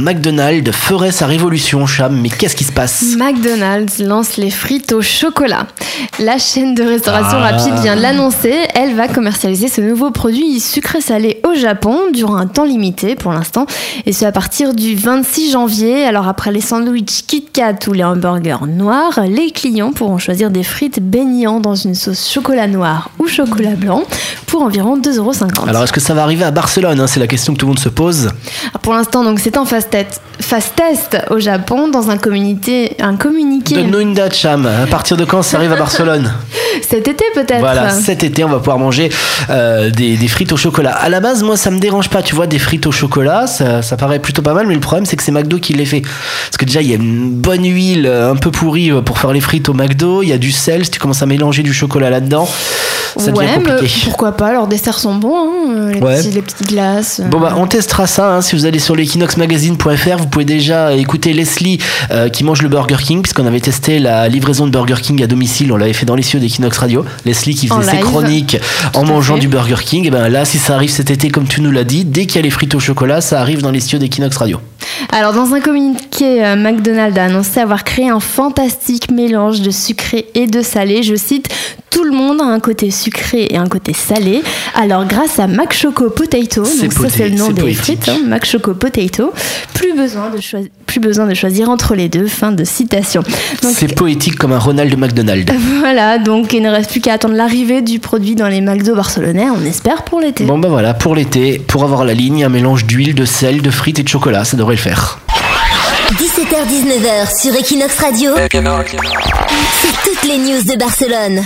McDonald's ferait sa révolution, Cham, mais qu'est-ce qui se passe McDonald's lance les frites au chocolat. La chaîne de restauration Ah. rapide vient de l'annoncer. Elle va commercialiser ce nouveau produit sucré-salé au Japon durant un temps limité pour l'instant. Et ce à partir du 26 janvier. Alors après les sandwichs Kit Kat ou les hamburgers noirs, les clients pourront choisir des frites baignant dans une sauce chocolat noir ou chocolat blanc pour environ 2,50€. Alors, est-ce que ça va arriver à Barcelone hein? C'est la question que tout le monde se pose. Alors, Pour l'instant, donc c'est en fast test, fast test au Japon dans un communiqué, un communiqué Donne-nous une date, Cham. À partir de quand ça arrive à Barcelone? Cet été peut-être. Voilà, cet été, on va pouvoir manger euh, des, des frites au chocolat. À la base, moi, ça me dérange pas. Tu vois, des frites au chocolat, ça, ça paraît plutôt pas mal, mais le problème, c'est que c'est McDo qui les fait. Parce que déjà, il y a une bonne huile euh, un peu pourrie euh, pour faire les frites au McDo. Il y a du sel. Si tu commences à mélanger du chocolat là-dedans, ça devient ouais, mais pourquoi pas Leurs desserts sont bons, hein, les, Ouais. petits- les petites glaces. Bon bah on testera ça hein. si vous allez sur l'equinoxmagazine.fr vous pouvez déjà écouter Leslie euh, qui mange le Burger King puisqu'on avait testé la livraison de Burger King à domicile on l'avait fait dans les cieux d'Equinox Radio Leslie qui En faisait ses live. chroniques en mangeant fait. du Burger King et ben là si ça arrive cet été comme tu nous l'as dit dès qu'il y a les frites au chocolat ça arrive dans les cieux d'Equinox Radio Alors, dans un communiqué, euh, McDonald's a annoncé avoir créé un fantastique mélange de sucré et de salé. Je cite Tout le monde a un côté sucré et un côté salé. Alors, grâce à Mac Choco Potato, C'est donc ça c'est le nom des poétique. frites, hein, Mac Choco Potato, plus besoin, de plus besoin de choisir entre les deux. Fin de citation. C'est poétique comme un Ronald McDonald Voilà, donc il ne reste plus qu'à attendre l'arrivée du produit dans les McDo barcelonais, on espère pour l'été. bon bah voilà pour l'été pour avoir la ligne un mélange d'huile de sel de frites et de chocolat ça devrait le faire 17h-19h sur Equinox Radio, c'est toutes les news de Barcelone.